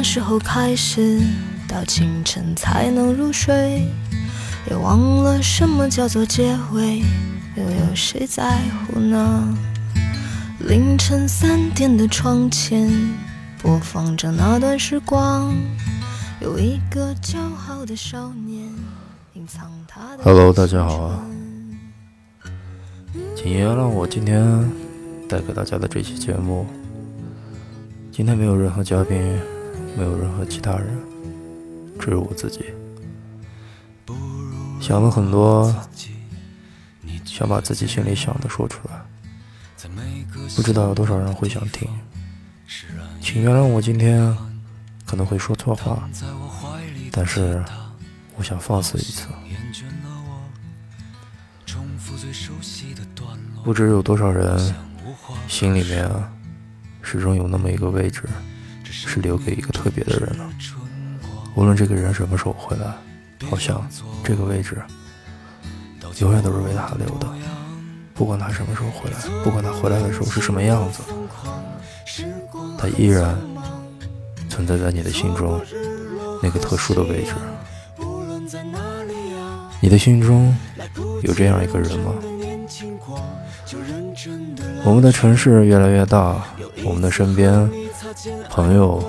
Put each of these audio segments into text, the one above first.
忘了什么时候开始，到清晨才能入睡，也忘了什么叫做结尾，又有谁在乎呢？凌晨三点的窗前，播放着那段时光，有一个骄傲的少年，隐藏他的。Hello，大家好啊，请原谅我今天带给大家的这期节目。今天没有任何嘉宾，没有任何其他人，只有我自己。想了很多，想把自己心里想的说出来，不知道有多少人会想听。请原谅我今天可能会说错话，但是我想放肆一次。不知有多少人心里面。始终有那么一个位置，是留给一个特别的人的。无论这个人什么时候回来，好像这个位置永远都是为他留的。不管他什么时候回来，不管他回来的时候是什么样子，他依然存在在你的心中那个特殊的位置。你的心中有这样一个人吗？我们的城市越来越大，我们的身边朋友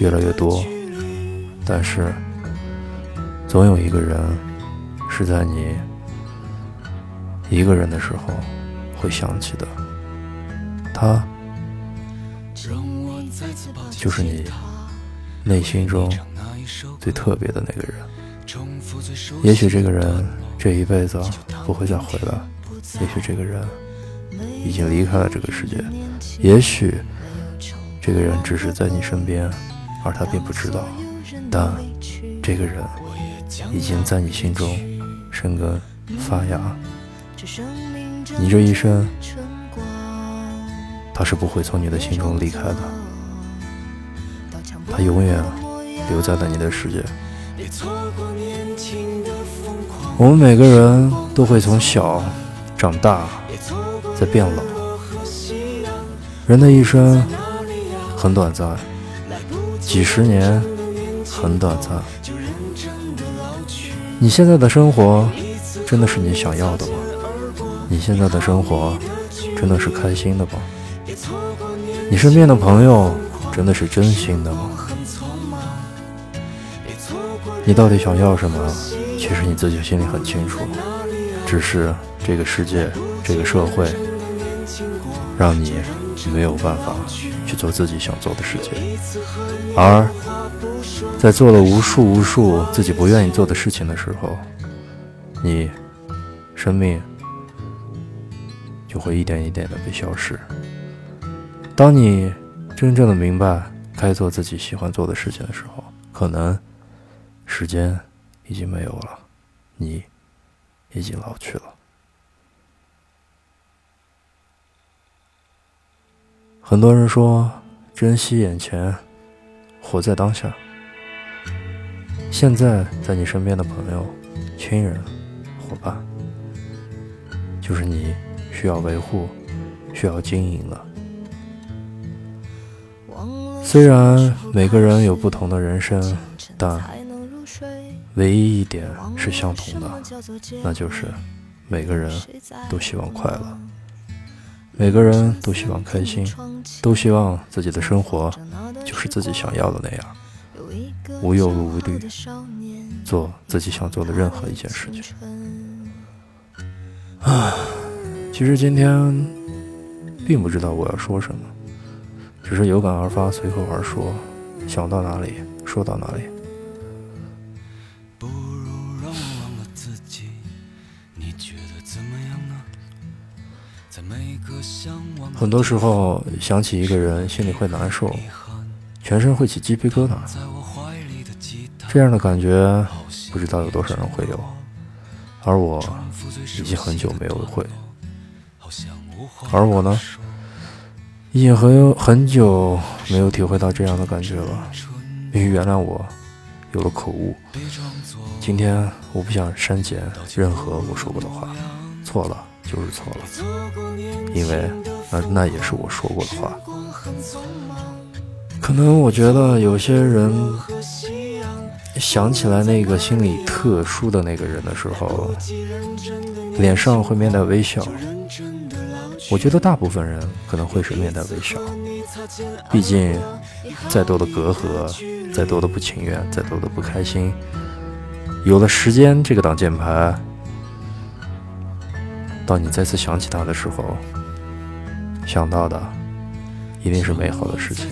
越来越多，但是总有一个人是在你一个人的时候会想起的，他就是你内心中最特别的那个人。也许这个人这一辈子不会再回来。也许这个人已经离开了这个世界，也许这个人只是在你身边，而他并不知道。但这个人已经在你心中生根发芽。你这一生，他是不会从你的心中离开的，他永远留在了你的世界。我们每个人都会从小。长大，在变老。人的一生很短暂，几十年很短暂。你现在的生活真的是你想要的吗？你现在的生活真的是开心的吗？你身边的朋友真的是真心的吗？你到底想要什么？其实你自己心里很清楚，只是。这个世界，这个社会，让你没有办法去做自己想做的事情，而在做了无数无数自己不愿意做的事情的时候，你生命就会一点一点的被消失。当你真正的明白该做自己喜欢做的事情的时候，可能时间已经没有了，你已经老去了。很多人说，珍惜眼前，活在当下。现在在你身边的朋友、亲人、伙伴，就是你需要维护、需要经营的。虽然每个人有不同的人生，但唯一一点是相同的，那就是每个人都希望快乐。每个人都希望开心，都希望自己的生活就是自己想要的那样，无忧无虑，做自己想做的任何一件事情。啊，其实今天并不知道我要说什么，只是有感而发，随口而说，想到哪里说到哪里。很多时候想起一个人，心里会难受，全身会起鸡皮疙瘩。这样的感觉，不知道有多少人会有，而我已经很久没有会。而我呢，已经很很久没有体会到这样的感觉了。必须原谅我，有了口误。今天我不想删减任何我说过的话，错了。就是错了，因为那那也是我说过的话。可能我觉得有些人想起来那个心里特殊的那个人的时候，脸上会面带微笑。我觉得大部分人可能会是面带微笑，毕竟再多的隔阂，再多的不情愿，再多的不开心，有了时间这个挡箭牌，当你再次想起他的时候，想到的一定是美好的事情。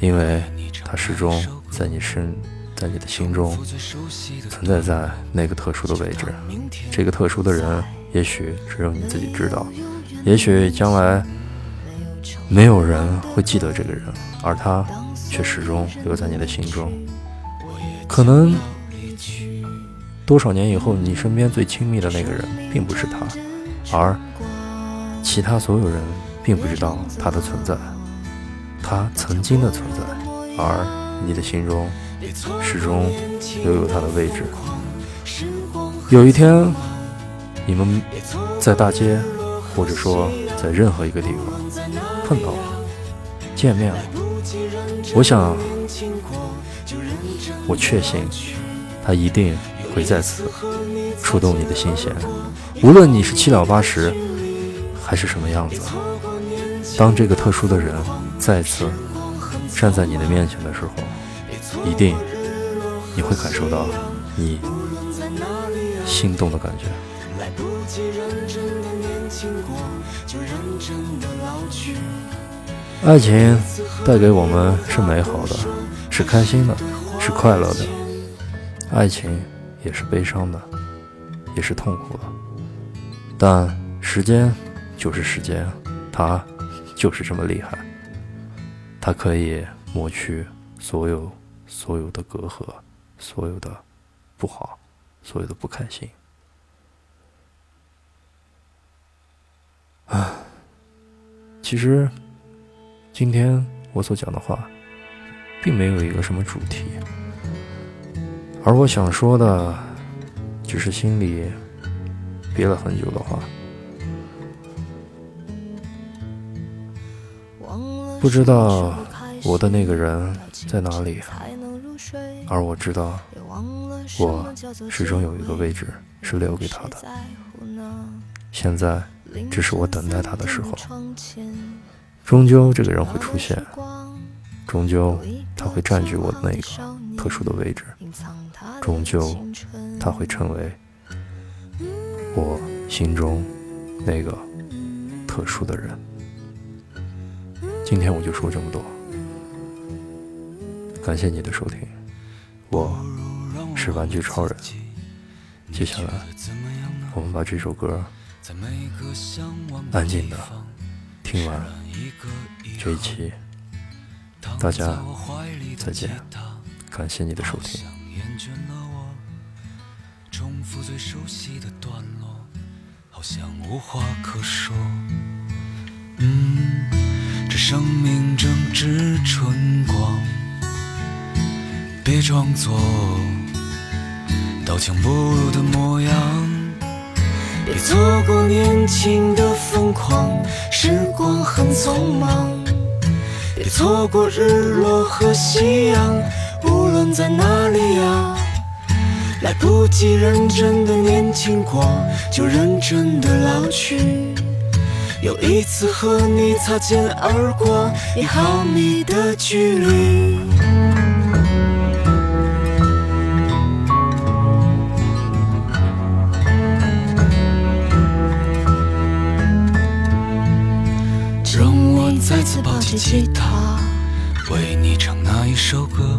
因为他始终在你身，在你的心中存在在那个特殊的位置。这个特殊的人，也许只有你自己知道，也许将来没有人会记得这个人，而他却始终留在你的心中。可能多少年以后，你身边最亲密的那个人并不是他，而其他所有人并不知道他的存在。他曾经的存在，而你的心中始终留有他的位置。有一天，你们在大街，或者说在任何一个地方碰到了、见面了，我想，我确信，他一定会再次触动你的心弦。无论你是七老八十，还是什么样子，当这个特殊的人。再次站在你的面前的时候，一定你会感受到你心动的感觉。爱情带给我们是美好的，是开心的，是快乐的；爱情也是悲伤的，也是痛苦的。但时间就是时间，它就是这么厉害。它可以抹去所有所有的隔阂，所有的不好，所有的不开心。啊，其实今天我所讲的话，并没有一个什么主题，而我想说的，只是心里憋了很久的话。不知道我的那个人在哪里，而我知道，我始终有一个位置是留给他的。现在只是我等待他的时候，终究这个人会出现，终究他会占据我的那个特殊的位置，终究他会成为我心中那个特殊的人。今天我就说这么多，感谢你的收听，我是玩具超人。接下来，我们把这首歌安静的听完这一期，大家再见，感谢你的收听。最熟悉的段落好像无话可说嗯这生命正值春光，别装作刀枪不入的模样，别错过年轻的疯狂，时光很匆忙，别错过日落和夕阳，无论在哪，来不及认真的年轻过，就认真的老去。有一次和你擦肩而过，一毫米的距离。让我再次抱起吉他，为你唱那一首歌，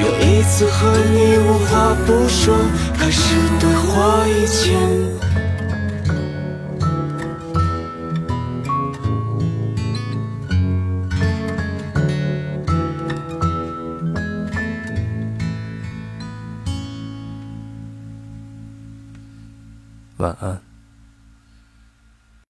又一次和你无话不说，开始对话以前。晚安。